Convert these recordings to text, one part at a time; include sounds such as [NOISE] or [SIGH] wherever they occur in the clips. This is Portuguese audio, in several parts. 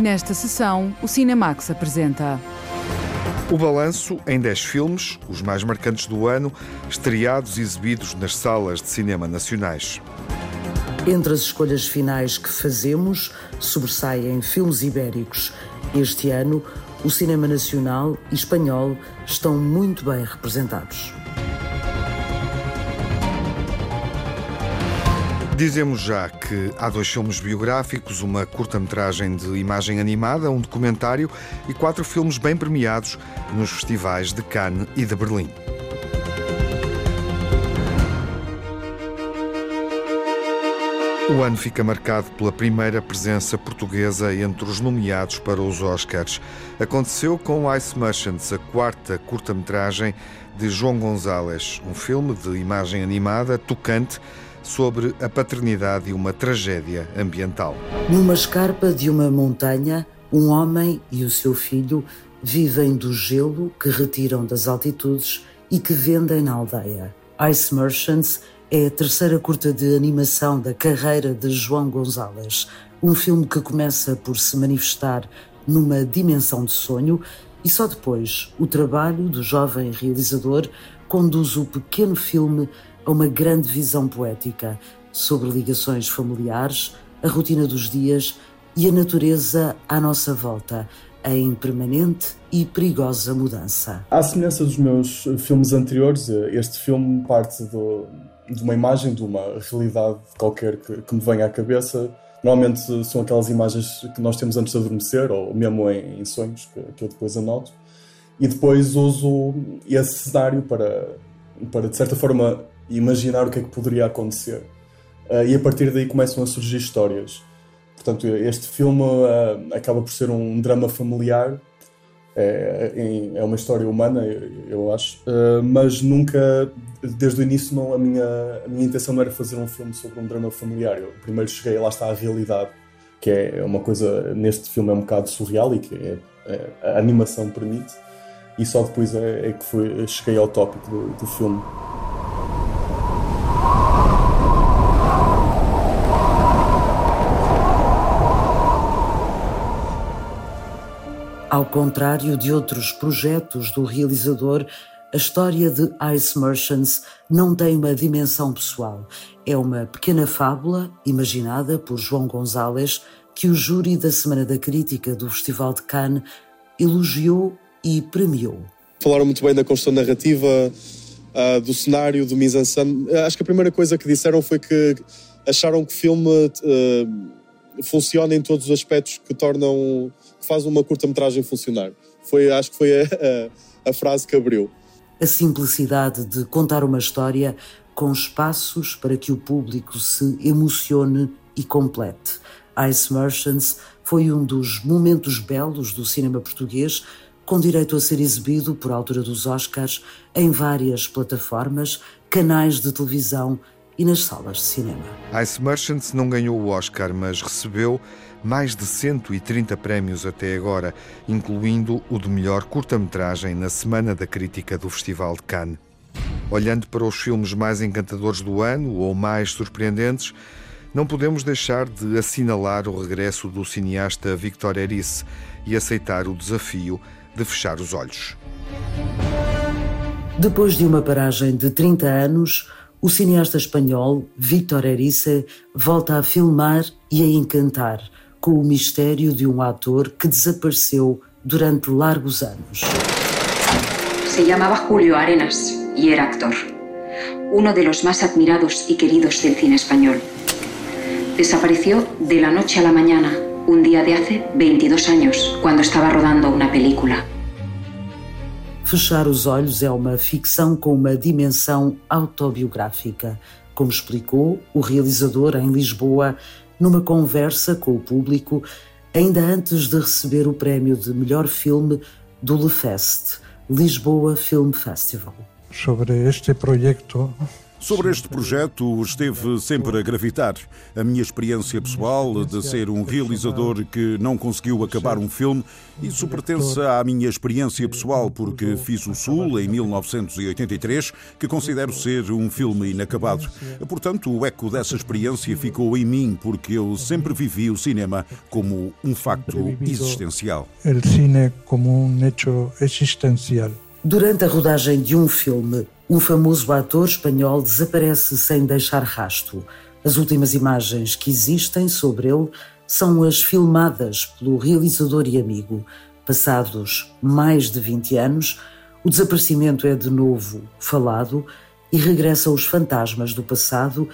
Nesta sessão, o Cinemax apresenta. O balanço em 10 filmes, os mais marcantes do ano, estreados e exibidos nas salas de cinema nacionais. Entre as escolhas finais que fazemos, sobressaem filmes ibéricos. Este ano, o cinema nacional e espanhol estão muito bem representados. Dizemos já que há dois filmes biográficos, uma curta-metragem de imagem animada, um documentário e quatro filmes bem premiados nos festivais de Cannes e de Berlim. O ano fica marcado pela primeira presença portuguesa entre os nomeados para os Oscars. Aconteceu com Ice Merchants, a quarta curta-metragem de João Gonzalez, um filme de imagem animada tocante sobre a paternidade e uma tragédia ambiental. Numa escarpa de uma montanha, um homem e o seu filho vivem do gelo que retiram das altitudes e que vendem na aldeia. Ice Merchants é a terceira curta de animação da carreira de João Gonzalez, um filme que começa por se manifestar numa dimensão de sonho e só depois o trabalho do jovem realizador conduz o pequeno filme a uma grande visão poética sobre ligações familiares, a rotina dos dias e a natureza à nossa volta, em permanente e perigosa mudança. À semelhança dos meus filmes anteriores, este filme parte do, de uma imagem, de uma realidade qualquer que, que, me venha à cabeça. Normalmente são aquelas imagens que nós temos antes de adormecer, ou mesmo em, em sonhos, que, que eu depois anoto. E depois uso esse cenário para, para de certa forma, imaginar o que é que poderia acontecer. Uh, e a partir daí começam a surgir histórias. Portanto, este filme uh, acaba por ser um drama familiar, é, é uma história humana, eu acho, uh, mas nunca, desde o início, não, a, minha, a minha intenção não era fazer um filme sobre um drama familiar. Eu primeiro cheguei, lá está a realidade, que é uma coisa, neste filme é um bocado surreal e que é, é, a animação permite, e só depois é, é que foi, cheguei ao tópico do, do filme. Ao contrário de outros projetos do realizador, a história de Ice Merchants não tem uma dimensão pessoal. É uma pequena fábula imaginada por João Gonzalez que o júri da Semana da Crítica do Festival de Cannes elogiou e premiou. Falaram muito bem da construção narrativa, uh, do cenário, do mise-en-scène. Acho que a primeira coisa que disseram foi que acharam que o filme uh, funciona em todos os aspectos que tornam faz uma curta-metragem funcionar. Foi, acho que foi a, a, a frase que abriu. A simplicidade de contar uma história com espaços para que o público se emocione e complete. Ice Merchants foi um dos momentos belos do cinema português, com direito a ser exibido por altura dos Oscars em várias plataformas, canais de televisão e nas salas de cinema. Ice Merchants não ganhou o Oscar, mas recebeu mais de 130 prémios até agora, incluindo o de melhor curta-metragem na Semana da Crítica do Festival de Cannes. Olhando para os filmes mais encantadores do ano ou mais surpreendentes, não podemos deixar de assinalar o regresso do cineasta Victor Erice e aceitar o desafio de fechar os olhos. Depois de uma paragem de 30 anos, o cineasta espanhol Victor Erice volta a filmar e a encantar com o mistério de um ator que desapareceu durante largos anos. Se chamava Julio Arenas e era actor, uno de los más admirados y queridos del cine español. Desapareció de la noche a la mañana, un día de hace 22 años, cuando estaba rodando una película. Fechar os Olhos é uma ficção com uma dimensão autobiográfica, como explicou o realizador em Lisboa numa conversa com o público ainda antes de receber o prémio de melhor filme do LeFest, Lisboa Film Festival. Sobre este projeto Sobre este projeto esteve sempre a gravitar. A minha experiência pessoal de ser um realizador que não conseguiu acabar um filme, isso pertence à minha experiência pessoal, porque fiz o Sul em 1983, que considero ser um filme inacabado. Portanto, o eco dessa experiência ficou em mim, porque eu sempre vivi o cinema como um facto existencial. O cine como um hecho existencial. Durante a rodagem de um filme, um famoso ator espanhol desaparece sem deixar rasto. As últimas imagens que existem sobre ele são as filmadas pelo realizador e amigo. Passados mais de 20 anos, o desaparecimento é de novo falado e regressa os fantasmas do passado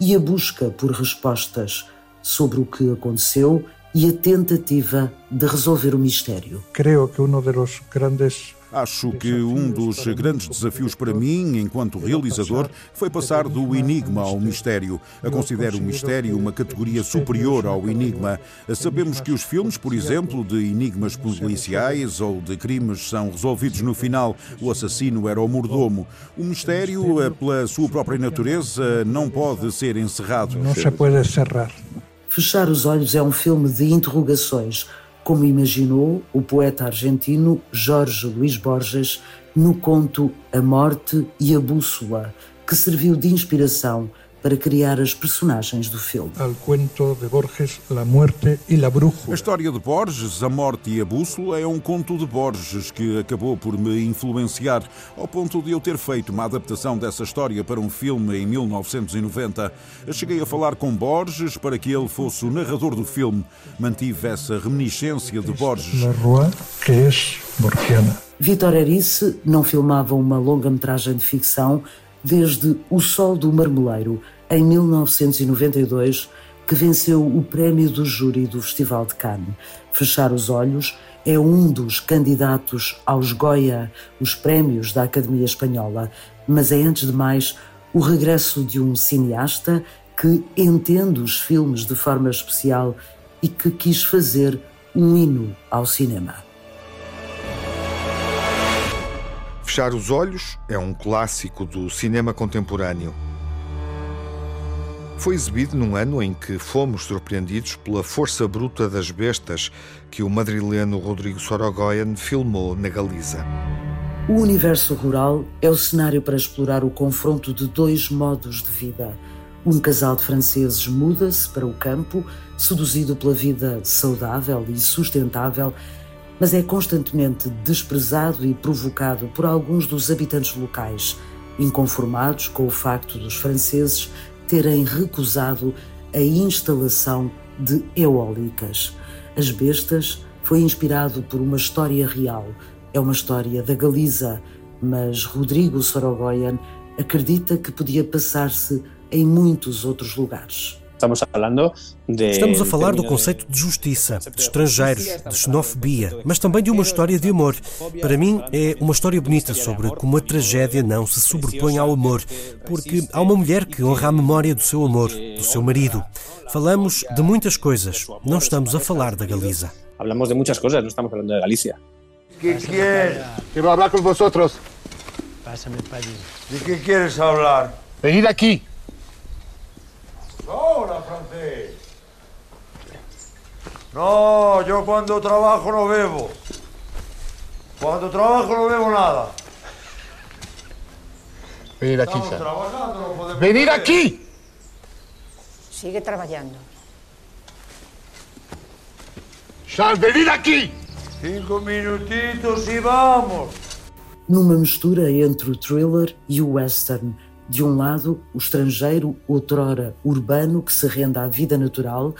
e a busca por respostas sobre o que aconteceu e a tentativa de resolver o mistério. Creio que um dos grandes Acho que um dos grandes desafios para mim, enquanto realizador, foi passar do enigma ao mistério. Eu considero o mistério uma categoria superior ao enigma. Sabemos que os filmes, por exemplo, de enigmas policiais ou de crimes são resolvidos no final. O assassino era o mordomo. O mistério, eh, pela sua própria natureza, não pode ser encerrado. Não se pode cerrar. Fechar os olhos é um filme de interrogações como imaginou o poeta argentino Jorge Luís Borges no conto A Morte e a Bússola, que serviu de inspiração para criar as personagens do filme. Al cuento de Borges, La Muerte e la Brújula. A história de Borges, A Morte e a Bússola, é um conto de Borges que acabou por me influenciar ao ponto de eu ter feito uma adaptação dessa história para um filme em 1990. Cheguei a falar com Borges para que ele fosse o narrador do filme. Mantive essa reminiscência de Borges. La Rua, que é borgiana. Vitor Erice não filmava uma longa-metragem de ficção desde O Sol do Marmoleiro, em 1992, que venceu o prémio do júri do Festival de Cannes. Fechar os Olhos é um dos candidatos aos Goya, os prémios da Academia Espanhola, mas é antes de mais o regresso de um cineasta que entende os filmes de forma especial e que quis fazer um hino ao cinema. Fechar os Olhos é um clássico do cinema contemporâneo. Foi exibido num ano em que fomos surpreendidos pela força bruta das bestas que o madrileno Rodrigo Sorogoyen filmou na Galiza. O universo rural é o cenário para explorar o confronto de dois modos de vida. Um casal de franceses muda-se para o campo, seduzido pela vida saudável e sustentável mas é constantemente desprezado e provocado por alguns dos habitantes locais, inconformados com o facto dos franceses terem recusado a instalação de eólicas. As Bestas foi inspirado por uma história real. É uma história da Galiza, mas Rodrigo Sorogoyen acredita que podia passar-se em muitos outros lugares. Estamos falando de... Estamos a falar do conceito de justiça, de estrangeiros, de xenofobia, mas também de uma história de amor. Para mim, é uma história bonita sobre como a tragédia não se sobrepõe ao amor, porque há uma mulher que honra a memória do seu amor, do seu marido. Falamos de muitas coisas, não estamos a falar da Galiza. Falamos de muitas coisas, não estamos falando de Galícia. ¿Qué quieres? Quiero hablar con vosotros. Pásame. ¿De qué quieres hablar? Venid aquí. No, yo cuando trabajo no bebo. Cuando trabajo no bebo nada. Venid aquí, Estamos trabajando, no podemos Venid beber. aquí. Sigue trabajando. Sal, venid aquí. Cinco minutitos y vamos. Numa mistura entre o thriller e o western, de um lado, o estrangeiro, outrora urbano, que se rende à vida natural,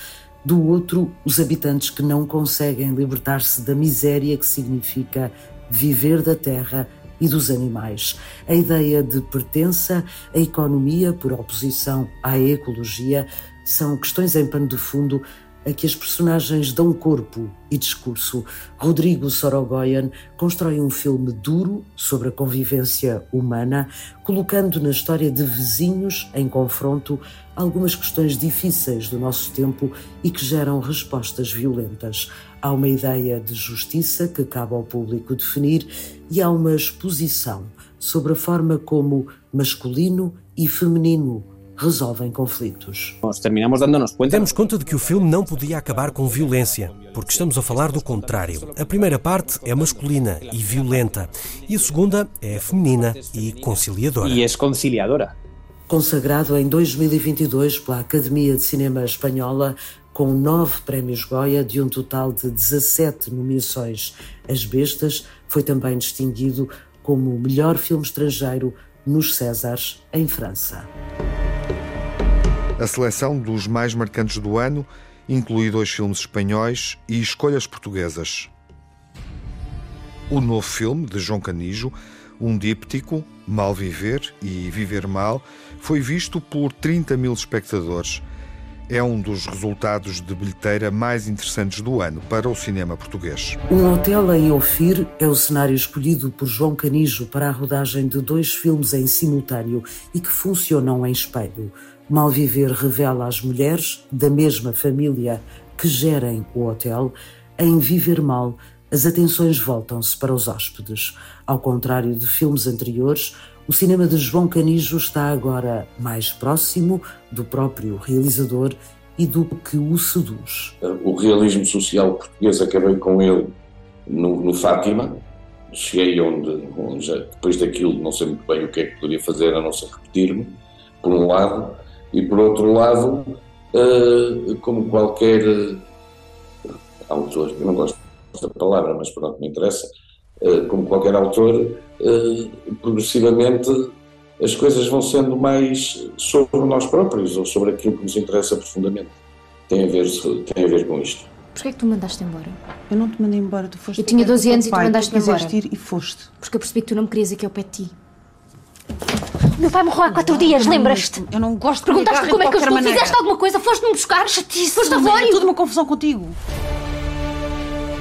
do outro, os habitantes que não conseguem libertar-se da miséria que significa viver da terra e dos animais. A ideia de pertença, a economia por oposição à ecologia, são questões em pano de fundo a que as personagens dão corpo e discurso. Rodrigo Sorogoyen constrói um filme duro sobre a convivência humana, colocando na história de vizinhos em confronto algumas questões difíceis do nosso tempo e que geram respostas violentas. Há uma ideia de justiça que cabe ao público definir e há uma exposição sobre a forma como masculino e feminino resolvem conflitos. Nós terminamos dando-nos conta. Demos conta de que o filme não podia acabar com violência, porque estamos a falar do contrário. A primeira parte é masculina e violenta, e a segunda é feminina e conciliadora. E é conciliadora. Consagrado em 2022 pela Academia de Cinema Espanhola, com nove prémios Goya de um total de 17 nomeações. As Bestas foi também distinguido como melhor filme estrangeiro nos Césars, em França. A seleção dos mais marcantes do ano inclui dois filmes espanhóis e escolhas portuguesas. O novo filme de João Canijo, um díptico, Mal Viver e Viver Mal, foi visto por 30 mil espectadores. É um dos resultados de bilheteira mais interessantes do ano para o cinema português. Um hotel em Ofir é o cenário escolhido por João Canijo para a rodagem de dois filmes em simultâneo e que funcionam em espelho. Malviver revela às mulheres da mesma família que gerem o hotel. Em Viver Mal, as atenções voltam-se para os hóspedes. Ao contrário de filmes anteriores, o cinema de João Canijo está agora mais próximo do próprio realizador e do que o seduz. O realismo social português acabei com ele no, no Fátima. Cheguei onde, onde já, depois daquilo não sei muito bem o que é que poderia fazer, a não ser repetir-me, por um lado. E por outro lado, uh, como qualquer uh, autor, eu não gosto desta palavra, mas pronto, me interessa, uh, como qualquer autor, progressivamente as coisas vão sendo mais sobre nós próprios ou sobre aquilo que nos interessa profundamente. Tem a ver, tem a ver com isto. Porquê é que tu me mandaste embora? Eu não te mandei embora, tu foste. Eu tinha 12 anos e tu mandaste-me embora. ir e foste. Porque eu percebi que tu não me querias aqui ao pé de ti. Meu pai morreu há quatro dias, lembras-te? Eu não gosto de Perguntaste como é que eu estou. Maneira. Fizeste alguma coisa? Foste-me buscar? Chatice. Foste a É tudo uma confusão contigo.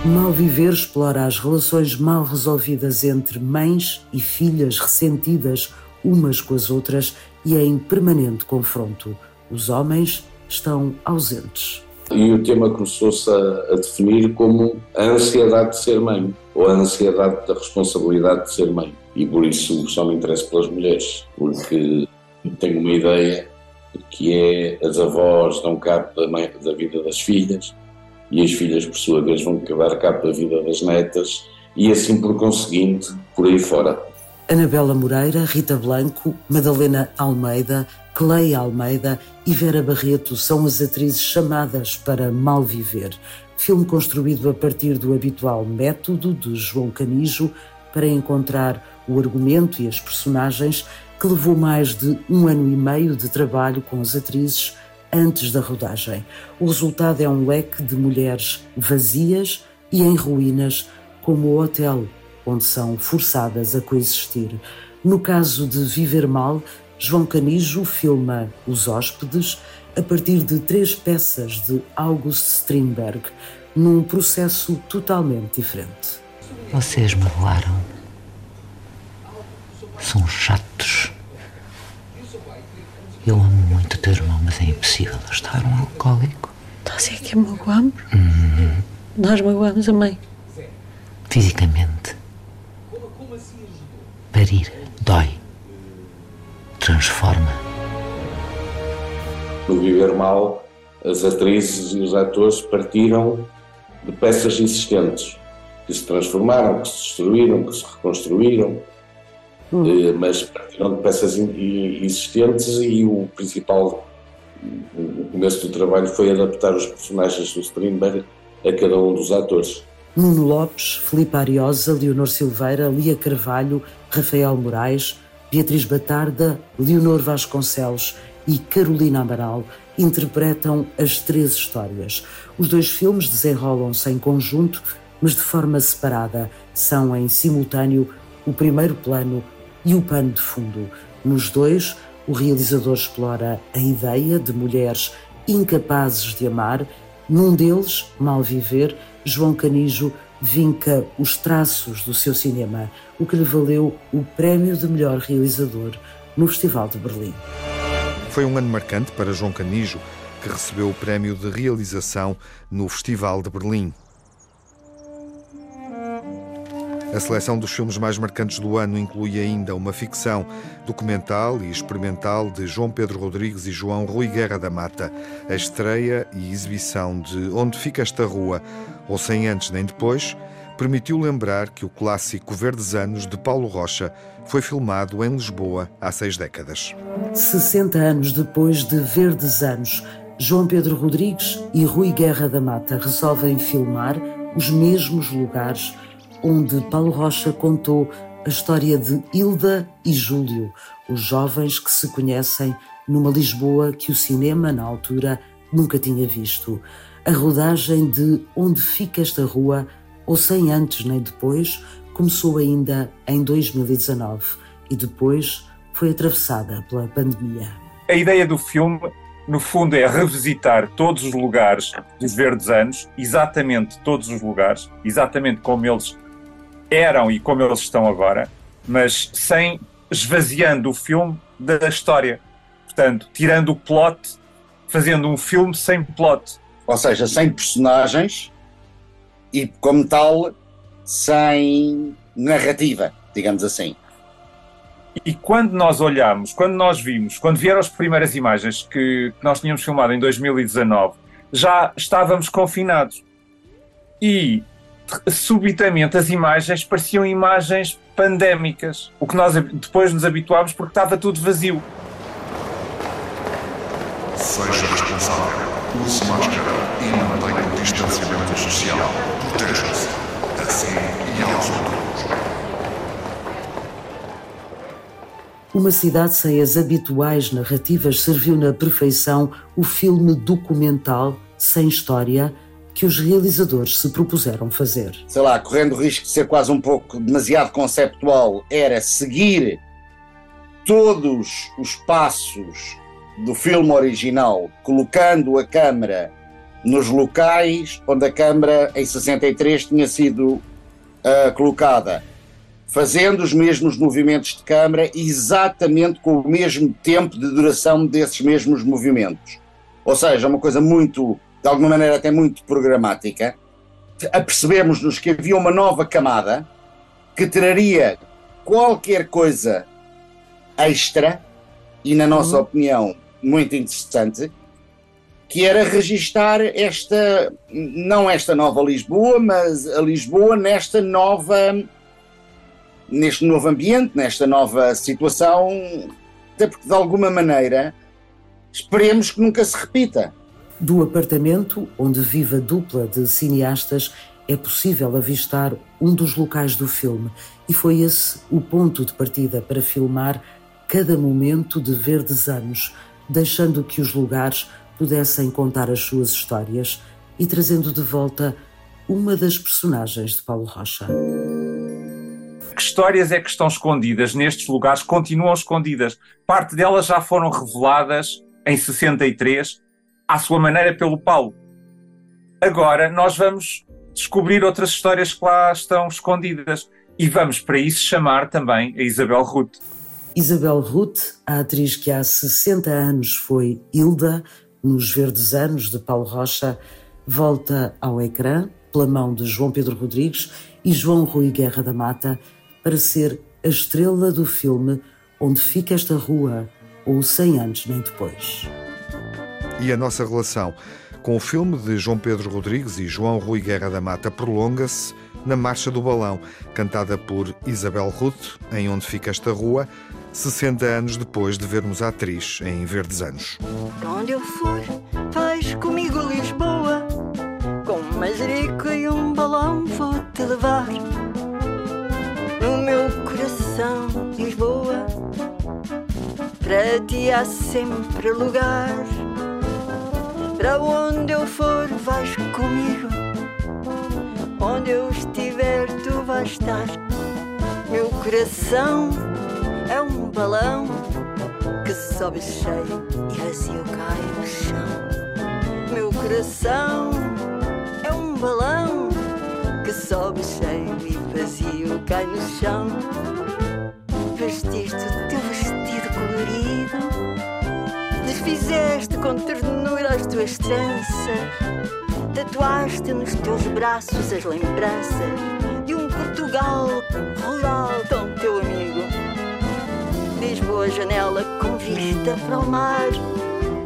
Mal Viver explora as relações mal resolvidas entre mães e filhas ressentidas umas com as outras e é em permanente confronto. Os homens estão ausentes. E o tema começou-se a, a, definir como a ansiedade de ser mãe, ou a ansiedade da responsabilidade de ser mãe. E por isso só me interesso pelas mulheres, porque tenho uma ideia que é as avós dão cabo da, mãe, da vida das filhas, e as filhas, por sua vez, vão dar cabo da vida das netas, e assim por conseguinte, por aí fora. Anabela Moreira, Rita Blanco, Madalena Almeida, Clay Almeida e Vera Barreto são as atrizes chamadas para Mal Viver, filme construído a partir do habitual método de João Canijo para encontrar o argumento e as personagens que levou mais de um ano e meio de trabalho com as atrizes antes da rodagem. O resultado é um leque de mulheres vazias e em ruínas, como o hotel onde são forçadas a coexistir. No caso de Viver Mal, João Canijo filma Os Hóspedes a partir de três peças de August Strindberg, num processo totalmente diferente. Vocês magoaram. São chatos. Eu amo muito o teu irmão, mas é impossível estar um alcoólico. Estás a dizer que magoamos? Uhum. Nós magoamos a mãe. Fisicamente. Parir dói. Transforma. No Viver Mal, as atrizes e os atores partiram de peças existentes que se transformaram, que se destruíram, que se reconstruíram, hum. mas partiram de peças existentes e o principal, o começo do trabalho foi adaptar os personagens do Strindberg a cada um dos atores. Nuno Lopes, Filipe Ariosa, Leonor Silveira, Lia Carvalho, Rafael Moraes, Beatriz Batarda, Leonor Vasconcelos e Carolina Amaral interpretam as três histórias. Os dois filmes desenrolam-se em conjunto, mas de forma separada. São em simultâneo o primeiro plano e o pano de fundo. Nos dois, o realizador explora a ideia de mulheres incapazes de amar. Num deles, Mal Viver, João Canijo vinca os traços do seu cinema, o que lhe valeu o prémio de melhor realizador no Festival de Berlim. Foi um ano marcante para João Canijo, que recebeu o prémio de realização no Festival de Berlim. A seleção dos filmes mais marcantes do ano inclui ainda uma ficção documental e experimental de João Pedro Rodrigues e João Rui Guerra da Mata, a estreia e exibição de Onde Fica Esta Rua, ou Sem Antes Nem Depois, permitiu lembrar que o clássico Verdes Anos de Paulo Rocha foi filmado em Lisboa há seis décadas. 60 anos depois de Verdes Anos, João Pedro Rodrigues e Rui Guerra da Mata resolvem filmar os mesmos lugares onde Paulo Rocha contou a história de Hilda e Júlio, os jovens que se conhecem numa Lisboa que o cinema, na altura, nunca tinha visto. A rodagem de Onde Fica Esta Rua, ou Sem Antes Nem Depois, começou ainda em 2019 e depois foi atravessada pela pandemia. A ideia do filme, no fundo, é revisitar todos os lugares dos Verdes Anos, exatamente todos os lugares, exatamente como eles eram e como eles estão agora, mas sem esvaziando o filme da história. Portanto, tirando o plot, fazendo um filme sem plot. Ou seja, sem personagens e, como tal, sem narrativa, digamos assim. E quando nós olhamos, quando nós vimos, quando vieram as primeiras imagens que nós tínhamos filmado em 2019, já estávamos confinados. E subitamente as imagens pareciam imagens pandémicas, o que nós depois nos habituámos porque estava tudo vazio. Seja responsável, use máscara e mantenha o distanciamento social. Proteja-se, assim e aos outros. Uma cidade sem as habituais narrativas serviu na perfeição o filme documental sem história que os realizadores se propuseram fazer. Sei lá, correndo o risco de ser quase um pouco demasiado conceptual, era seguir todos os passos do filme original, colocando a câmara nos locais onde a câmara em 63 tinha sido uh, colocada, fazendo os mesmos movimentos de câmara exatamente com o mesmo tempo de duração desses mesmos movimentos. Ou seja, uma coisa muito de alguma maneira até muito programática, apercebemos-nos que havia uma nova camada que traria qualquer coisa extra e, na nossa uhum. opinião, muito interessante, que era registar esta, não esta nova Lisboa, mas a Lisboa nesta nova, neste novo ambiente, nesta nova situação, até porque de alguma maneira esperemos que nunca se repita. Do apartamento onde vive a dupla de cineastas, é possível avistar um dos locais do filme, e foi esse o ponto de partida para filmar cada momento de verdes anos, deixando que os lugares pudessem contar as suas histórias e trazendo de volta uma das personagens de Paulo Rocha. Que histórias é que estão escondidas nestes lugares? Continuam escondidas. Parte delas já foram reveladas em 63 à sua maneira pelo Paulo. Agora nós vamos descobrir outras histórias que lá estão escondidas e vamos para isso chamar também a Isabel Ruth. Isabel Ruth, a atriz que há 60 anos foi Hilda nos Verdes Anos de Paulo Rocha, volta ao ecrã pela mão de João Pedro Rodrigues e João Rui Guerra da Mata para ser a estrela do filme Onde Fica Esta Rua ou Sem Antes Nem Depois e a nossa relação com o filme de João Pedro Rodrigues e João Rui Guerra da Mata prolonga-se na Marcha do Balão, cantada por Isabel Ruth, em Onde Fica Esta Rua, 60 anos depois de vermos a atriz em Verdes Anos. Onde eu for, vais comigo Lisboa, com um mazerico e um balão vou-te levar. No meu coração, Lisboa, para ti há sempre lugar. Para onde eu for, vais comigo. Onde eu estiver, tu vais estar. Meu coração é um balão que sobe cheio e vazio cai no chão. Meu coração é um balão que sobe cheio e vazio cai no chão. Vestiste o teu vestido colorido Desfizeste com ternura as tuas tranças, tatuaste nos teus braços as lembranças de um Portugal, rural, tão teu amigo. Lisboa, janela com vista para o mar.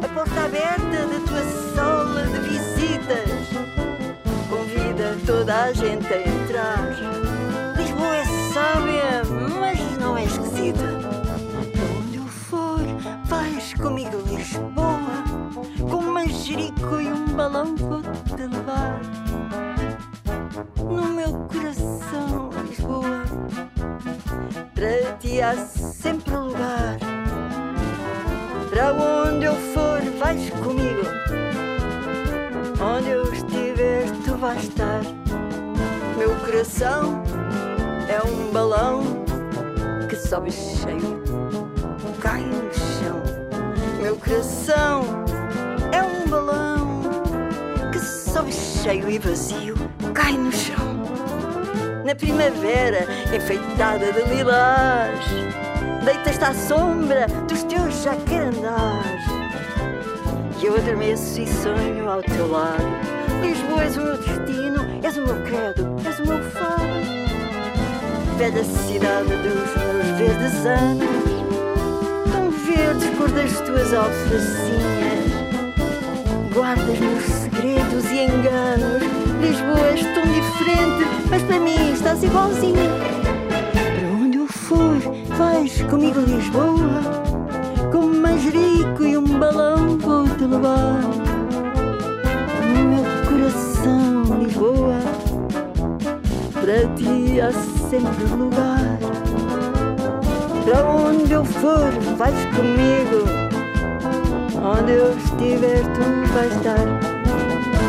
A porta aberta da tua sala de visitas. Convida toda a gente a entrar. Lisboa é sábia, mas não é esquisita. Vais comigo, Lisboa. Com um manjerico e um balão vou-te levar. No meu coração, Lisboa, para ti há sempre lugar. Para onde eu for, vais comigo. Onde eu estiver, tu vais estar. Meu coração é um balão que sobe cheio. Meu coração é um balão que sobe cheio e vazio, cai no chão. Na primavera, enfeitada de lilás, deitas-te à sombra dos teus jacarandás. E eu adormeço e sonho ao teu lado. Lisboa és o meu destino, és o meu credo, és o meu fado. Velha cidade dos meus verdes anos, verdes cor das tuas alfacinhas. Guardas meus segredos e enganos. Lisboa és tão diferente, mas para mim estás igualzinha. Para onde eu for, vais comigo, Lisboa. Com um manjerico e um balão vou-te levar. No meu coração, Lisboa, para ti há sempre lugar. Para onde eu for, vais comigo. Onde eu estiver, tu vais estar.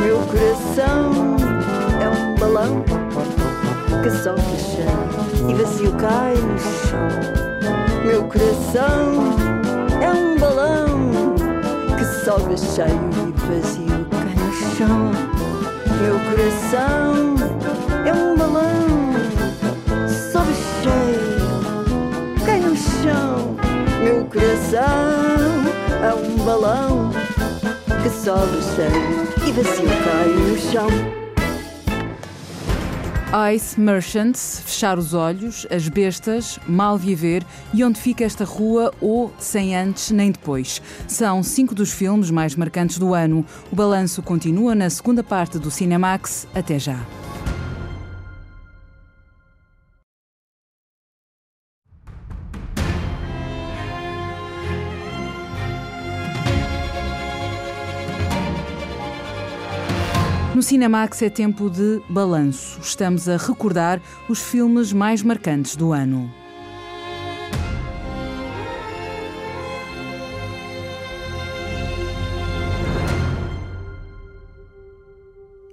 Meu coração é um balão que sobe cheio e vazio cai no chão. Meu coração é um balão que sobe cheio e vazio cai no chão. Meu coração cheio e vazio cai no chão. Ice Merchants, Fechar os Olhos, As Bestas, Mal Viver e Onde Fica Esta Rua ou Sem Antes Nem Depois. São cinco dos filmes mais marcantes do ano. O balanço continua na segunda parte do Cinemax. Até já. Cinemax é tempo de balanço. Estamos a recordar os filmes mais marcantes do ano.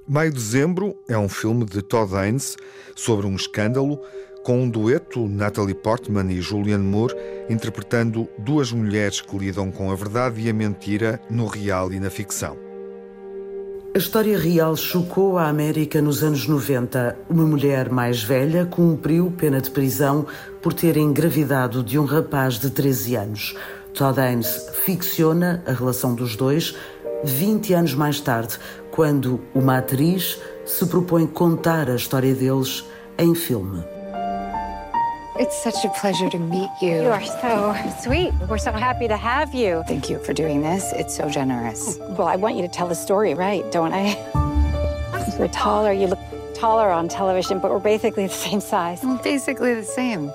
Maio-Dezembro é um filme de Todd Haynes sobre um escândalo com um dueto Natalie Portman e Julianne Moore interpretando duas mulheres que lidam com a verdade e a mentira no real e na ficção. A história real chocou a América nos anos 90. Uma mulher mais velha cumpriu pena de prisão por ter engravidado de um rapaz de 13 anos. Todd Haynes ficciona a relação dos dois 20 anos mais tarde, quando uma atriz se propõe contar a história deles em filme. It's such a pleasure to meet you. You are so sweet. We're so happy to have you. Thank you for doing this. It's so generous. Oh, well, I want you to tell the story right, don't I? [LAUGHS] You're taller. You look taller on television, but we're basically the same size. Well, basically the same.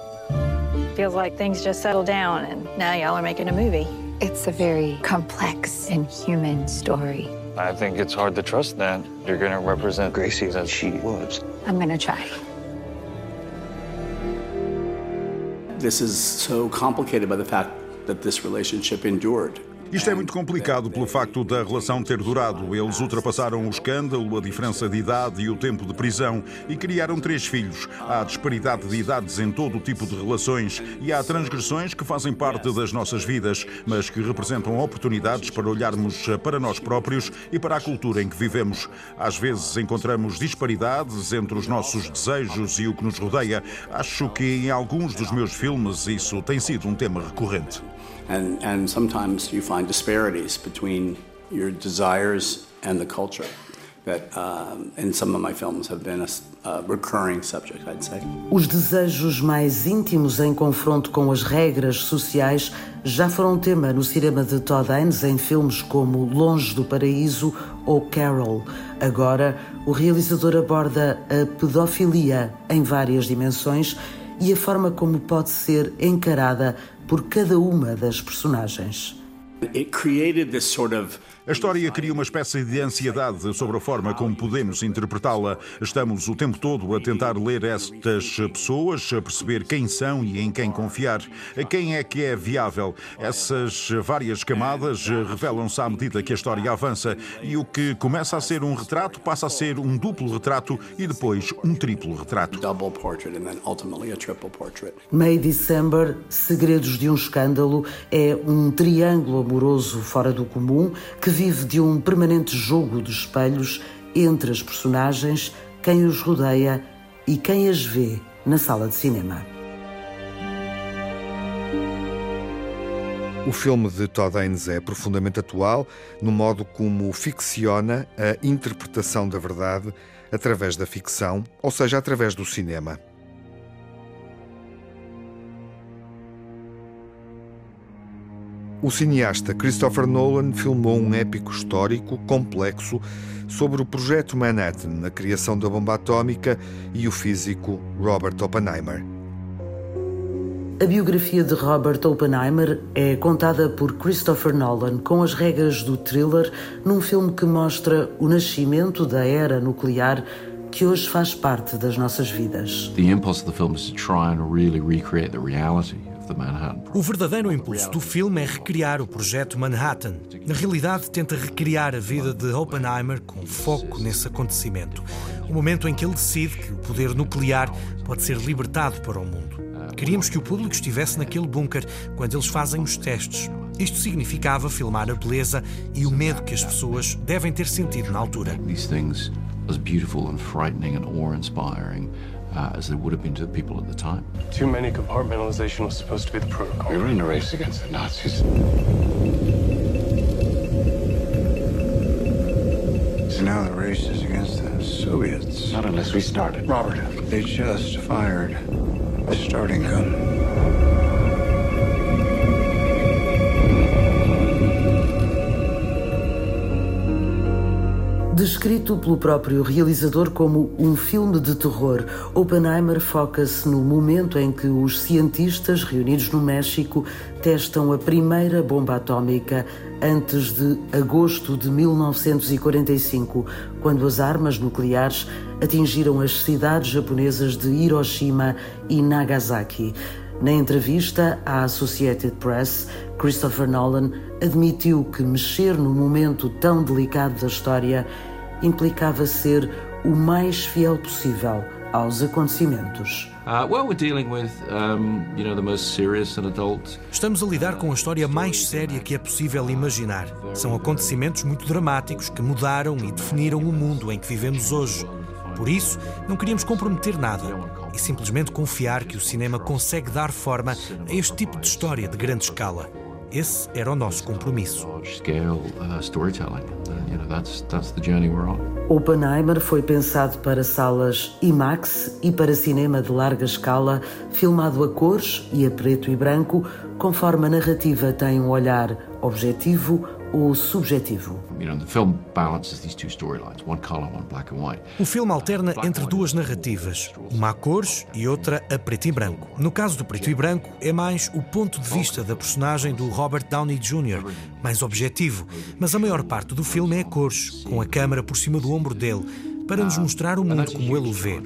Feels like things just settled down, and now y'all are making a movie. It's a very complex and human story. I think it's hard to trust that you're going to represent Gracie as she was. I'm going to try. This is so complicated by the fact that this relationship endured. Isto é muito complicado pelo facto da relação ter durado. Eles ultrapassaram o escândalo, a diferença de idade e o tempo de prisão e criaram três filhos. Há disparidade de idades em todo o tipo de relações e há transgressões que fazem parte das nossas vidas, mas que representam oportunidades para olharmos para nós próprios e para a cultura em que vivemos. Às vezes encontramos disparidades entre os nossos desejos e o que nos rodeia. Acho que em alguns dos meus filmes isso tem sido um tema recorrente. And, and sometimes you find disparities between your desires and the culture. that um, in some of my films have been a, a recurring subject, I'd say. Os desejos mais íntimos em confronto com as regras sociais já foram tema no cinema de Todd Haynes em filmes como Longe do Paraíso ou Carol. Agora, o realizador aborda a pedofilia em várias dimensões e a forma como pode ser encarada por cada uma das personagens. It created this sort of A história cria uma espécie de ansiedade sobre a forma como podemos interpretá-la. Estamos o tempo todo a tentar ler estas pessoas, a perceber quem são e em quem confiar. A quem é que é viável? Essas várias camadas revelam-se à medida que a história avança e o que começa a ser um retrato passa a ser um duplo retrato e depois um triplo retrato. May December, Segredos de um Escândalo, é um triângulo amoroso fora do comum que vive de um permanente jogo de espelhos entre as personagens, quem os rodeia e quem as vê na sala de cinema. O filme de Todd Haynes é profundamente atual no modo como ficciona a interpretação da verdade através da ficção, ou seja, através do cinema. O cineasta Christopher Nolan filmou um épico histórico complexo sobre o projeto Manhattan, a criação da bomba atómica e o físico Robert Oppenheimer. A biografia de Robert Oppenheimer é contada por Christopher Nolan com as regras do thriller num filme que mostra o nascimento da era nuclear que hoje faz parte das nossas vidas. The impulse of the film is to try and really recreate the reality O verdadeiro impulso do filme é recriar o projeto Manhattan. Na realidade, tenta recriar a vida de Oppenheimer com foco nesse acontecimento. O momento em que ele decide que o poder nuclear pode ser libertado para o mundo. Queríamos que o público estivesse naquele bunker quando eles fazem os testes. Isto significava filmar a beleza e o medo que as pessoas devem ter sentido na altura. These things as beautiful and frightening and awe-inspiring uh, as they would have been to the people at the time. Too many compartmentalization was supposed to be the protocol. We were in a race against the Nazis. So now the race is against the Soviets. Not unless we started. Robert, they just fired the starting gun. Descrito pelo próprio realizador como um filme de terror, Oppenheimer foca-se no momento em que os cientistas reunidos no México testam a primeira bomba atómica antes de agosto de 1945, quando as armas nucleares atingiram as cidades japonesas de Hiroshima e Nagasaki. Na entrevista à Associated Press, Christopher Nolan admitiu que mexer no momento tão delicado da história implicava ser o mais fiel possível aos acontecimentos. Uh, well, we're dealing with, you know, the most serious and adult. Estamos a lidar com a história mais séria que é possível imaginar. São acontecimentos muito dramáticos que mudaram e definiram o mundo em que vivemos hoje. Por isso, não queríamos comprometer nada e simplesmente confiar que o cinema consegue dar forma a este tipo de história de grande escala. Esse era o nosso compromisso. Uh. Uh. Oppenheimer foi pensado para salas IMAX e para cinema de larga escala, filmado a cores e a preto e branco, conforme a narrativa tem um olhar objetivo ou subjetivo. You know, the film balances these two storylines, one color, one black and white. O filme alterna entre duas narrativas, uma a cores e outra a preto e branco. No caso do preto e branco, é mais o ponto de vista da personagem do Robert Downey Jr., mais objetivo, mas a maior parte do filme é a cores, com a câmara por cima do ombro dele, para nos mostrar o mundo como ele o vê.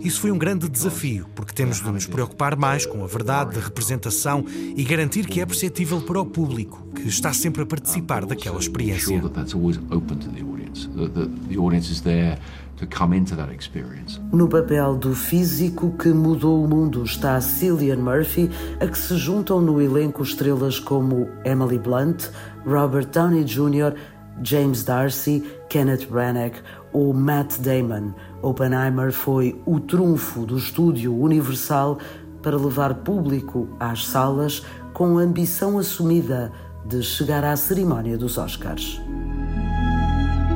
Isso foi um grande desafio, porque temos de nos preocupar mais com a verdade da representação e garantir que é perceptível para o público, que está sempre a participar daquela experiência. Sure that that's always open to the audience. The, the, the audience is there to come into that experience. No papel do físico que mudou o mundo está Cillian Murphy, a que se juntam no elenco estrelas como Emily Blunt, Robert Downey Jr., James Darcy, Kenneth Branagh ou Matt Damon. Oppenheimer foi o trunfo do estúdio Universal para levar público às salas com a ambição assumida de chegar à cerimónia dos Oscars.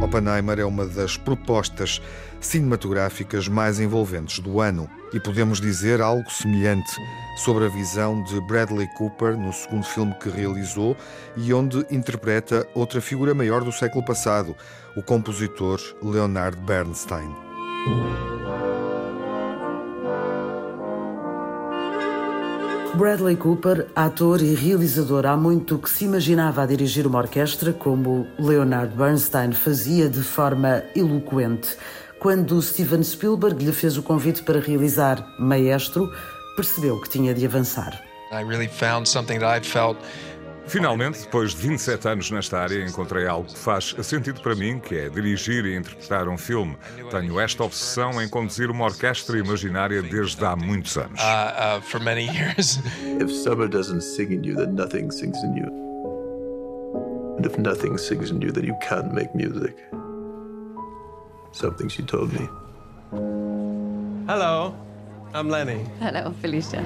Oppenheimer é uma das propostas cinematográficas mais envolventes do ano e podemos dizer algo semelhante sobre a visão de Bradley Cooper no segundo filme que realizou e onde interpreta outra figura maior do século passado, o compositor Leonard Bernstein. Bradley Cooper, ator e realizador, há muito que se imaginava a dirigir uma orquestra como Leonard Bernstein fazia de forma eloquente. Quando Steven Spielberg lhe fez o convite para realizar Maestro, percebeu que tinha de avançar. I really found something that I'd felt Finalmente, depois de 27 anos nesta área, encontrei algo que faz sentido para mim, que é dirigir e interpretar um filme. Tenho esta obsessão em conduzir uma orquestra imaginária desde há muitos anos. uh, uh, for many [LAUGHS] years. If summer doesn't sing in you, then nothing sings in you. And if nothing sings in you, then you can't make music. Something she told me. Hello, I'm Lenny. Hello, Felicia.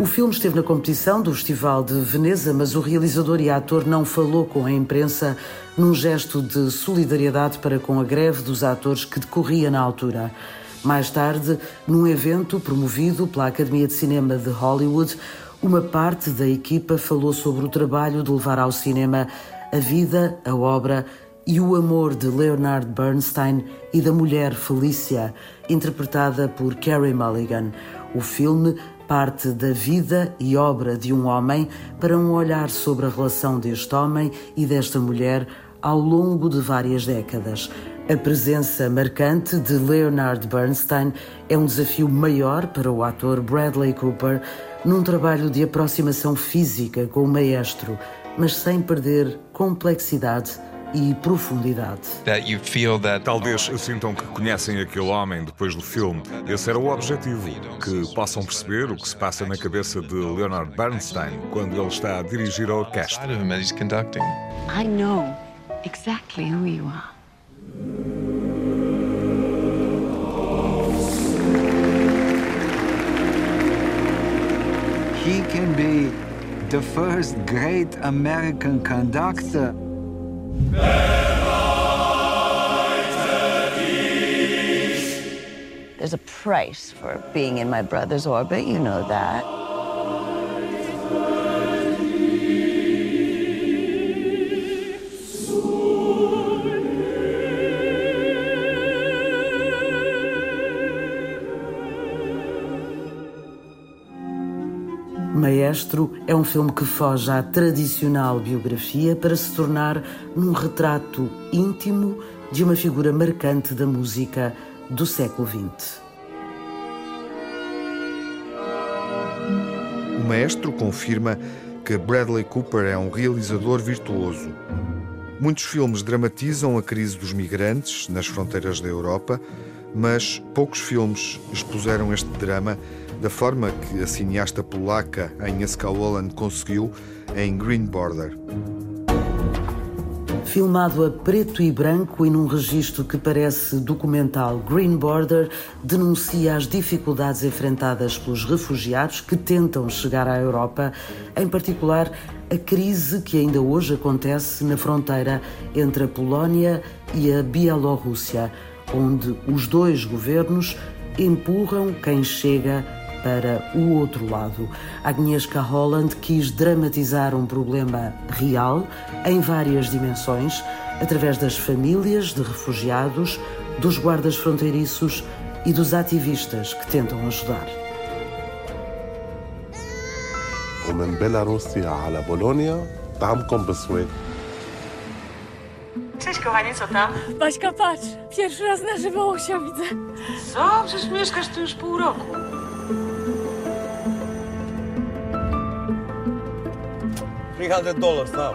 O filme esteve na competição do Festival de Veneza, mas o realizador e ator não falou com a imprensa num gesto de solidariedade para com a greve dos atores que decorria na altura. Mais tarde, num evento promovido pela Academia de Cinema de Hollywood, uma parte da equipa falou sobre o trabalho de levar ao cinema a vida, a obra e o amor de Leonard Bernstein e da mulher Felicia, interpretada por Carey Mulligan. O filme parte da vida e obra de um homem para um olhar sobre a relação deste homem e desta mulher ao longo de várias décadas. A presença marcante de Leonard Bernstein é um desafio maior para o ator Bradley Cooper num trabalho de aproximação física com o maestro, mas sem perder complexidade e profundidade. That you feel that Talvez sintam que conhecem aquele homem depois do filme. Esse era o objetivo, que possam perceber o que se passa na cabeça de Leonard Bernstein quando ele está a dirigir a orquestra. side of him as he's conducting. I know exactly who you are. He can be the first great American conductor. There's a price for being in my brother's orbit, you know that. Maestro é um filme que foge à tradicional biografia para se tornar num retrato íntimo de uma figura marcante da música do século XX. O maestro confirma que Bradley Cooper é um realizador virtuoso. Muitos filmes dramatizam a crise dos migrantes nas fronteiras da Europa, mas poucos filmes expuseram este drama da forma que a cineasta polaca Agnieszka Holland conseguiu em Green Border. Filmado a preto e branco e num registro que parece documental, Green Border denuncia as dificuldades enfrentadas pelos refugiados que tentam chegar à Europa, em particular a crise que ainda hoje acontece na fronteira entre a Polónia e a Bielorrússia, onde os dois governos empurram quem chega para o outro lado. Agnieszka Holland quis dramatizar um problema real, em várias dimensões, através das famílias de refugiados, dos guardas fronteiriços e dos ativistas que tentam ajudar. ومن بيلاروسيا على بولونيا طعمكم بسويد Cześć kochanie, co tam? Baśka, patrz, pierwszy raz na żywo Łosia widzę. Co? Przecież mieszkasz tu już pół roku. 300 долларов сам.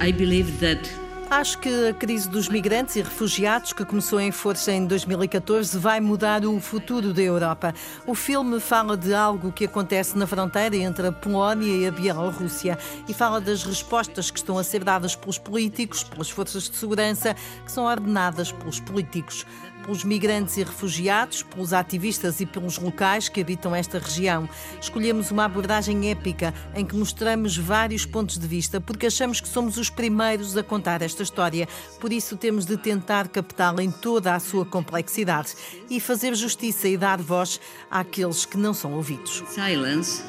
I believe that Acho que a crise dos migrantes e refugiados, que começou em força em 2014, vai mudar o futuro da Europa. O filme fala de algo que acontece na fronteira entre a Polónia e a Bielorrússia e fala das respostas que estão a ser dadas pelos políticos, pelas forças de segurança, que são ordenadas pelos políticos pelos migrantes e refugiados, pelos ativistas e pelos locais que habitam esta região. Escolhemos uma abordagem épica em que mostramos vários pontos de vista, porque achamos que somos os primeiros a contar esta história. Por isso, temos de tentar captá-la em toda a sua complexidade e fazer justiça e dar voz àqueles que não são ouvidos. Silence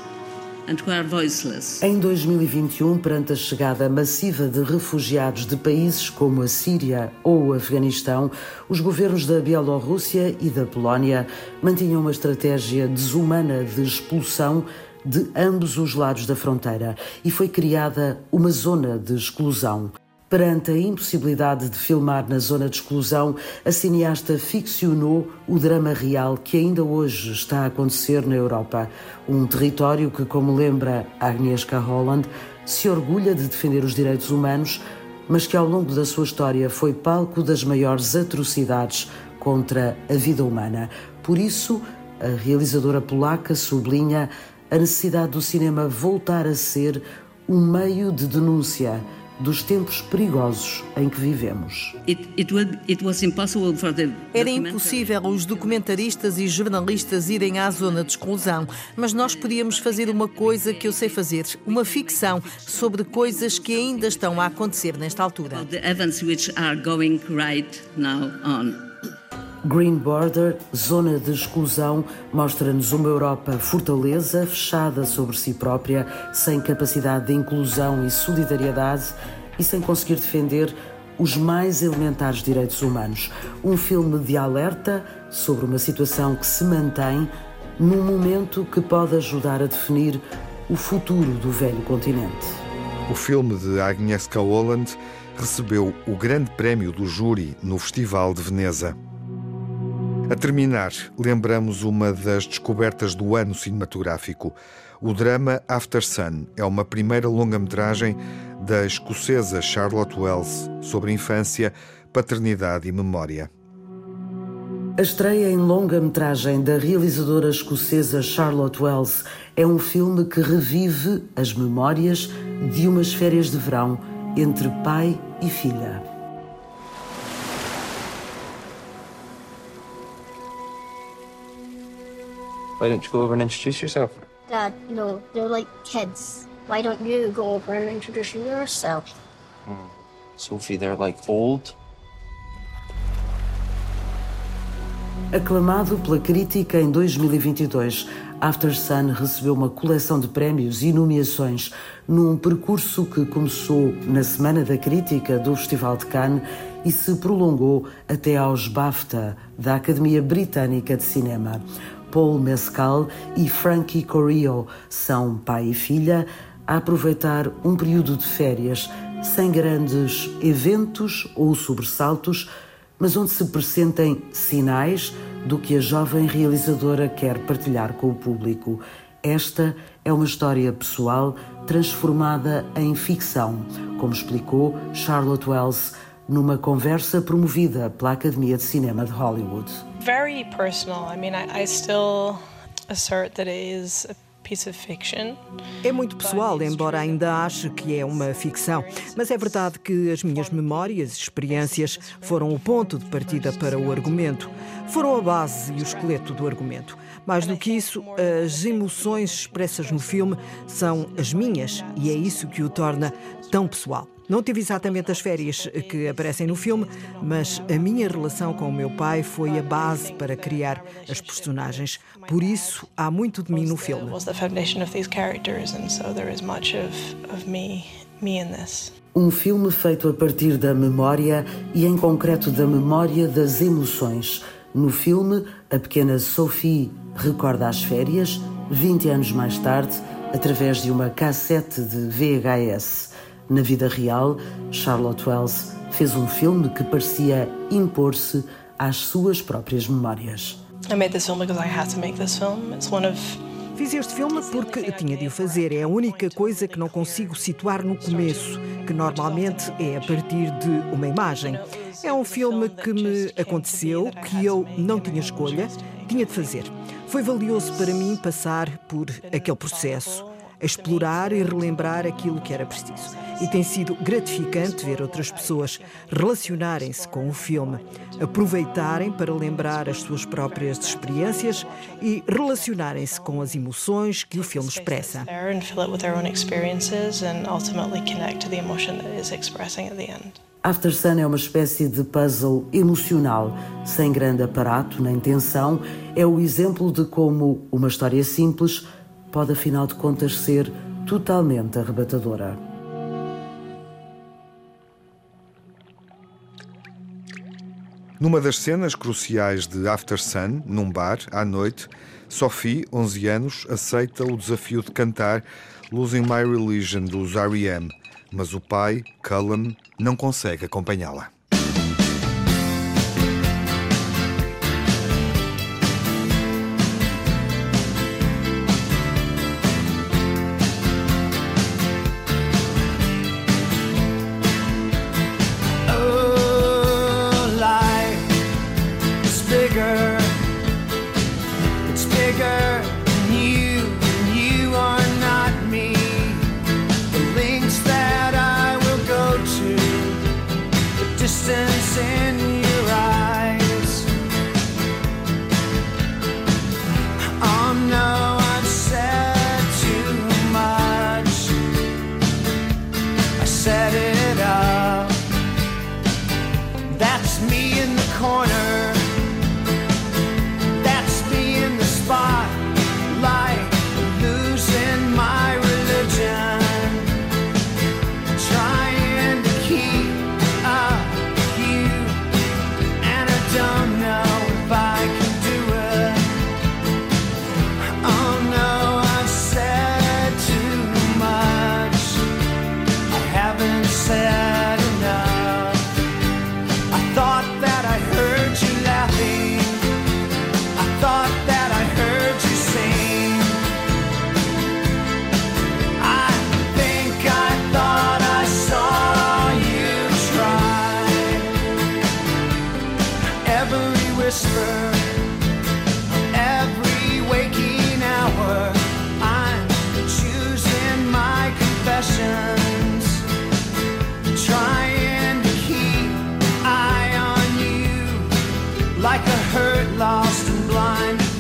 em 2021, perante a chegada massiva de refugiados de países como a Síria ou o Afeganistão, os governos da Bielorrússia e da Polónia mantinham uma estratégia desumana de expulsão de ambos os lados da fronteira e foi criada uma zona de exclusão. Perante a impossibilidade de filmar na zona de exclusão, a cineasta ficcionou o drama real que ainda hoje está a acontecer na Europa. Um território que, como lembra Agnieszka Holland, se orgulha de defender os direitos humanos, mas que ao longo da sua história foi palco das maiores atrocidades contra a vida humana. Por isso, a realizadora polaca sublinha a necessidade do cinema voltar a ser um meio de denúncia dos tempos perigosos em que vivemos. Era impossível os documentaristas e jornalistas irem à zona de exclusão, mas nós podíamos fazer uma coisa que eu sei fazer, uma ficção sobre coisas que ainda estão a acontecer nesta altura. Green Border, zona de exclusão, mostra-nos uma Europa fortaleza, fechada sobre si própria, sem capacidade de inclusão e solidariedade e sem conseguir defender os mais elementares direitos humanos. Um filme de alerta sobre uma situação que se mantém num momento que pode ajudar a definir o futuro do velho continente. O filme de Agnieszka Holland recebeu o Grande Prémio do Júri no Festival de Veneza. A terminar, lembramos uma das descobertas do ano cinematográfico. O drama After Sun é uma primeira longa-metragem da escocesa Charlotte Wells sobre infância, paternidade e memória. A estreia em longa-metragem da realizadora escocesa Charlotte Wells é um filme que revive as memórias de umas férias de verão entre pai e filha. Why don't you go over and introduce yourself? Dad, no, they're like kids. Why don't you go over and introduce yourself? Hmm. Sophie, they're like old. Aclamado pela crítica em 2022, After Sun recebeu uma coleção de prémios e nomeações num percurso que começou na Semana da Crítica do Festival de Cannes e se prolongou até aos BAFTA da Academia Britânica de Cinema. Paul Mescal e Frankie Corio são pai e filha a aproveitar um período de férias sem grandes eventos ou sobressaltos, mas onde se pressentem sinais do que a jovem realizadora quer partilhar com o público. Esta é uma história pessoal transformada em ficção, como explicou Charlotte Wells numa conversa promovida pela Academia de Cinema de Hollywood. Very personal. I mean, I, I still assert that it is a é muito pessoal, embora ainda ache que é uma ficção. Mas é verdade que as minhas memórias e experiências foram o ponto de partida para o argumento. Foram a base e o esqueleto do argumento. Mais do que isso, as emoções expressas no filme são as minhas e é isso que o torna tão pessoal. Não tive exatamente as férias que aparecem no filme, mas a minha relação com o meu pai foi a base para criar as personagens. Por isso, há muito de mim no filme. Um filme feito a partir da memória e, em concreto, da memória das emoções. No filme, a pequena Sophie recorda as férias, 20 anos mais tarde, através de uma cassete de VHS. Na vida real, Charlotte Wells fez um filme que parecia impor-se às suas próprias memórias. Fiz este filme porque tinha de o fazer. É a única coisa que não consigo situar no começo, que normalmente é a partir de uma imagem. É um filme que me aconteceu, que eu não tinha escolha, tinha de fazer. Foi valioso para mim passar por aquele processo a explorar e relembrar aquilo que era preciso. E tem sido gratificante ver outras pessoas relacionarem-se com o filme, aproveitarem para lembrar as suas próprias experiências e relacionarem-se com as emoções que o filme expressa. After Sun é uma espécie de puzzle emocional, sem grande aparato nem tensão. É o exemplo de como uma história simples pode, afinal de contas, ser totalmente arrebatadora. Numa das cenas cruciais de After Sun, num bar, à noite, Sophie, 11 anos, aceita o desafio de cantar Losing My Religion dos R.E.M., mas o pai, Cullen, não consegue acompanhá-la. like a hurt, lost, and blind.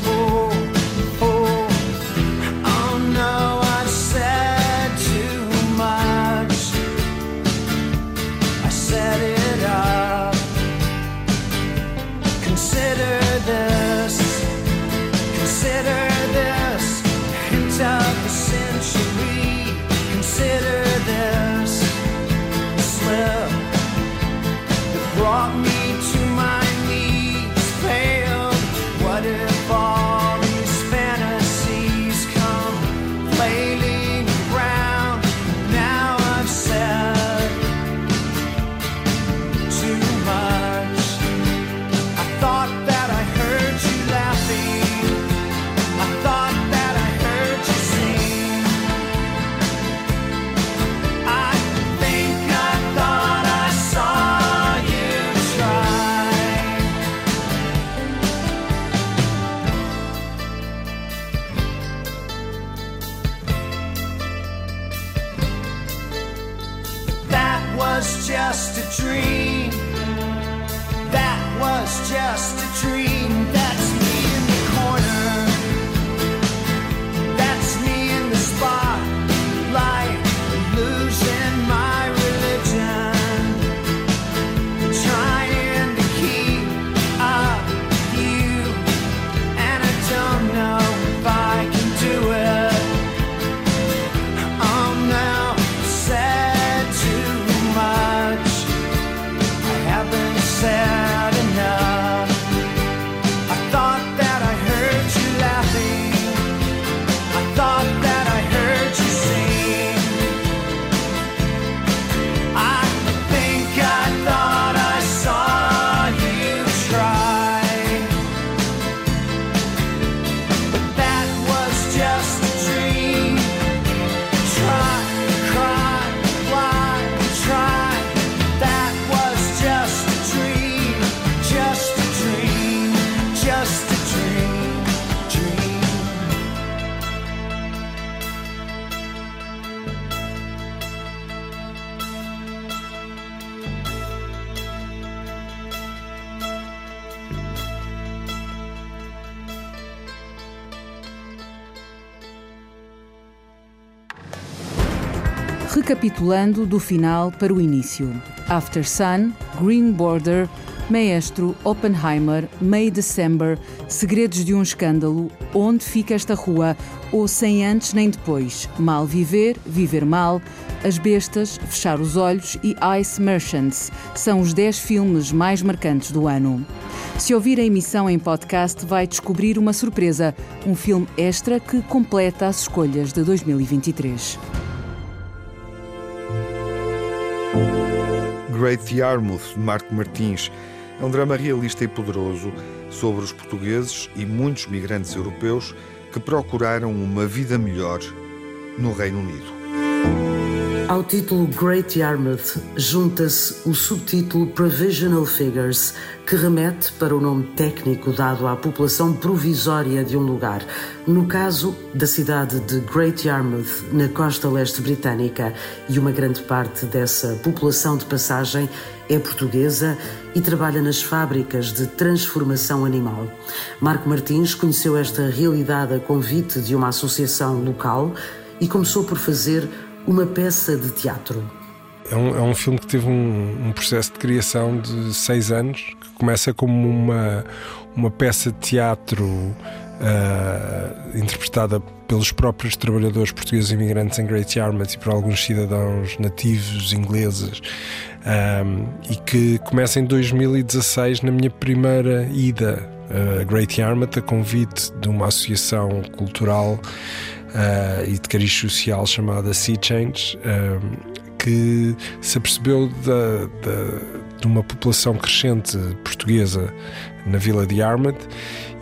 Recapitulando do final para o início. After Sun, Green Border, Maestro, Oppenheimer, May December, Segredos de um Escândalo, Onde Fica Esta Rua, ou Sem Antes Nem Depois, Mal Viver, Viver Mal, As Bestas, Fechar os Olhos e Ice Merchants são os 10 filmes mais marcantes do ano. Se ouvir a emissão em podcast, vai descobrir uma surpresa, um filme extra que completa as escolhas de 2023. Great Yarmouth, de Marco Martins. É um drama realista e poderoso sobre os portugueses e muitos migrantes europeus que procuraram uma vida melhor no Reino Unido. Ao título Great Yarmouth junta-se o subtítulo Provisional Figures, que remete para o nome técnico dado à população provisória de um lugar, no caso da cidade de Great Yarmouth, na costa leste britânica, e uma grande parte dessa população de passagem é portuguesa e trabalha nas fábricas de transformação animal. Marco Martins conheceu esta realidade a convite de uma associação local e começou por fazer uma peça de teatro. É um, é um filme que teve um, um, processo de criação de seis anos, que começa como uma, uma peça de teatro uh, interpretada pelos próprios trabalhadores portugueses imigrantes em Great Yarmouth e por alguns cidadãos nativos ingleses, um, e que começa em 2016 na minha primeira ida a Great Yarmouth, a convite de uma associação cultural uh, e de cariz social chamada Sea Change, uh, que se apercebeu da, da, de uma população crescente portuguesa na vila de Yarmouth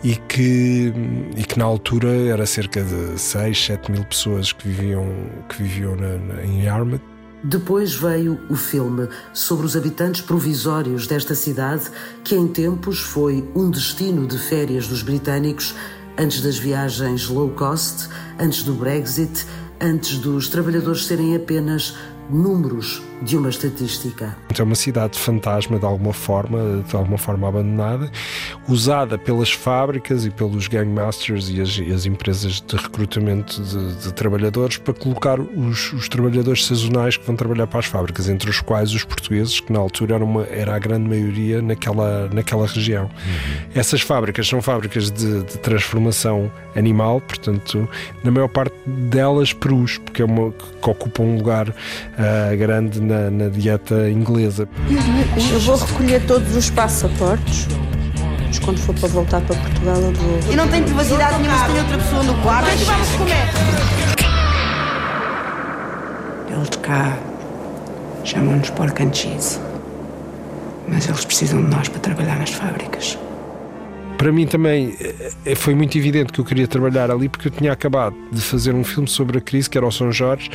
e que, e que na altura era cerca de 6, 7 mil pessoas que viviam, que viviam na, na, em Yarmouth. Depois veio o filme sobre os habitantes provisórios desta cidade, que em tempos foi um destino de férias dos britânicos antes das viagens low cost, antes do Brexit, antes dos trabalhadores serem apenas números de uma estatística. É uma cidade fantasma de alguma forma, de alguma forma abandonada, usada pelas fábricas e pelos gangmasters e as, e as empresas de recrutamento de, de trabalhadores para colocar os, os, trabalhadores sazonais que vão trabalhar para as fábricas, entre os quais os portugueses, que na altura era, uma, era a grande maioria naquela, naquela região. Uhum. Essas fábricas são fábricas de, de, transformação animal, portanto, na maior parte delas perus, porque é uma que ocupa um lugar uh, grande na, na dieta inglesa. Eu vou recolher todos os passaportes. Mas quando for para voltar para Portugal, eu vou. E não tem privacidade nenhuma se tem outra pessoa no quarto. Que vamos comer? Eles de cá chamam-nos pork and cheese. Mas eles precisam de nós para trabalhar nas fábricas para mim também eh, foi muito evidente que eu queria trabalhar ali porque eu tinha acabado de fazer um filme sobre a crise que era o São Jorge,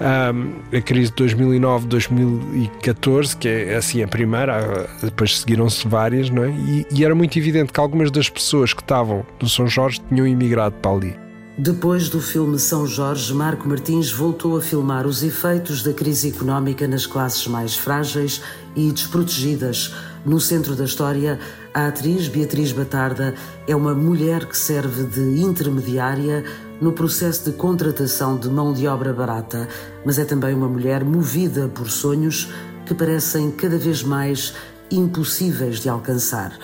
um, a crise de 2009, 2014, que é assim a primeira, depois seguiram-se várias, não é? E, e era muito evidente que algumas das pessoas que estavam no São Jorge tinham imigrado para ali. Depois do filme São Jorge, Marco Martins voltou a filmar os efeitos da crise económica nas classes mais frágeis e desprotegidas. No centro da história, a atriz Beatriz Batarda é uma mulher que serve de intermediária no processo de contratação de mão de obra barata, mas é também uma mulher movida por sonhos que parecem cada vez mais impossíveis de alcançar.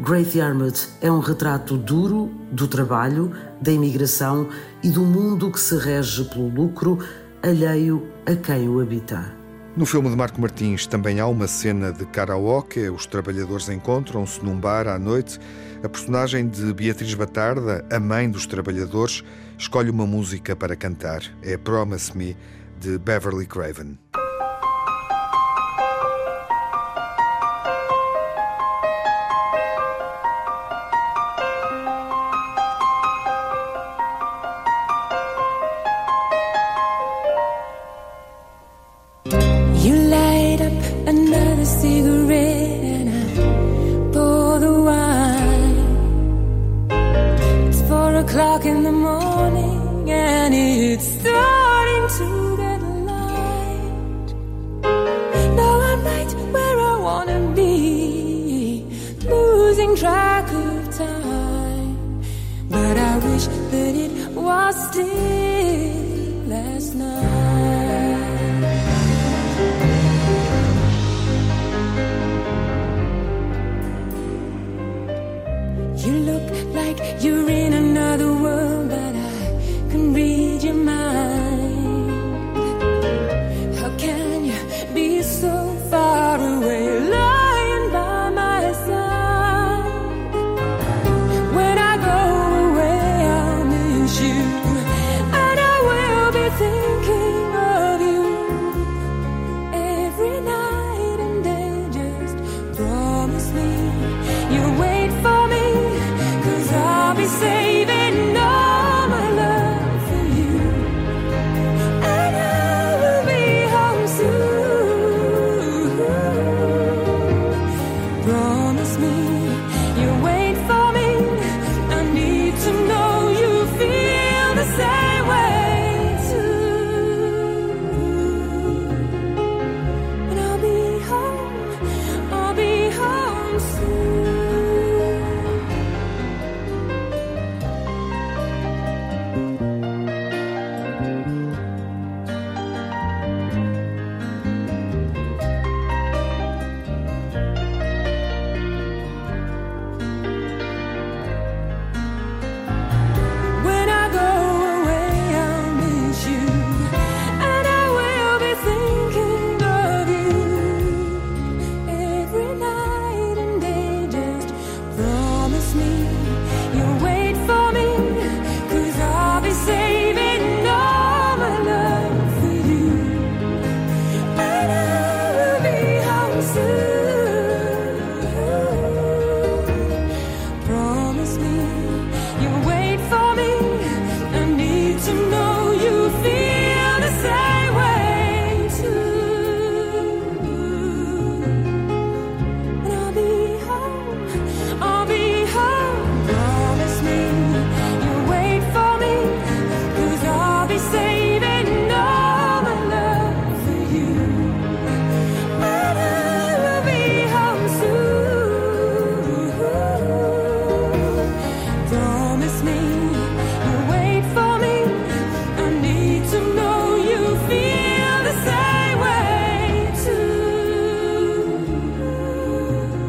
Great Yarmouth é um retrato duro do trabalho, da imigração e do mundo que se rege pelo lucro, alheio a quem o habita. No filme de Marco Martins também há uma cena de karaoke. Os trabalhadores encontram-se num bar à noite. A personagem de Beatriz Batarda, a mãe dos trabalhadores, escolhe uma música para cantar. É Promise Me, de Beverly Craven.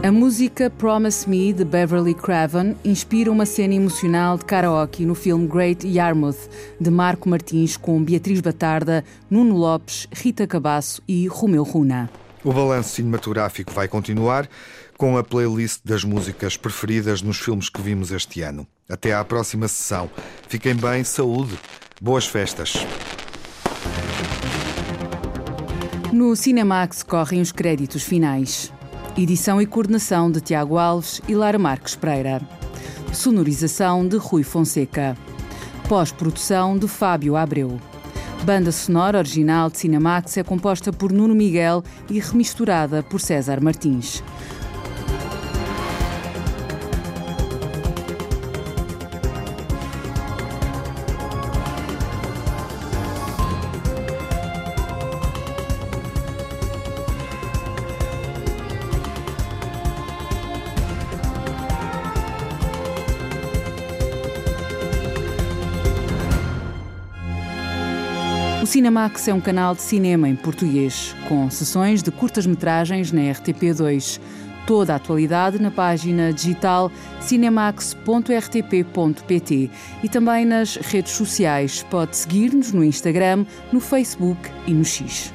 A música Promise Me de Beverly Craven inspira uma cena emocional de karaoke no filme Great Yarmouth de Marco Martins com Beatriz Batarda, Nuno Lopes, Rita Cabasso e Romeu Runa. O balanço cinematográfico vai continuar com a playlist das músicas preferidas nos filmes que vimos este ano. Até à próxima sessão. Fiquem bem, saúde, boas festas. No Cinemax correm os créditos finais. Edição e coordenação de Tiago Alves e Lara Marques Pereira. Sonorização de Rui Fonseca. Pós-produção de Fábio Abreu. Banda sonora original de Cinemax é composta por Nuno Miguel e remisturada por César Martins. Cinemax é um canal de cinema em português, com sessões de curtas-metragens na RTP2. Toda a atualidade na página digital cinemax.rtp.pt e também nas redes sociais. Pode seguir-nos no Instagram, no Facebook e no X.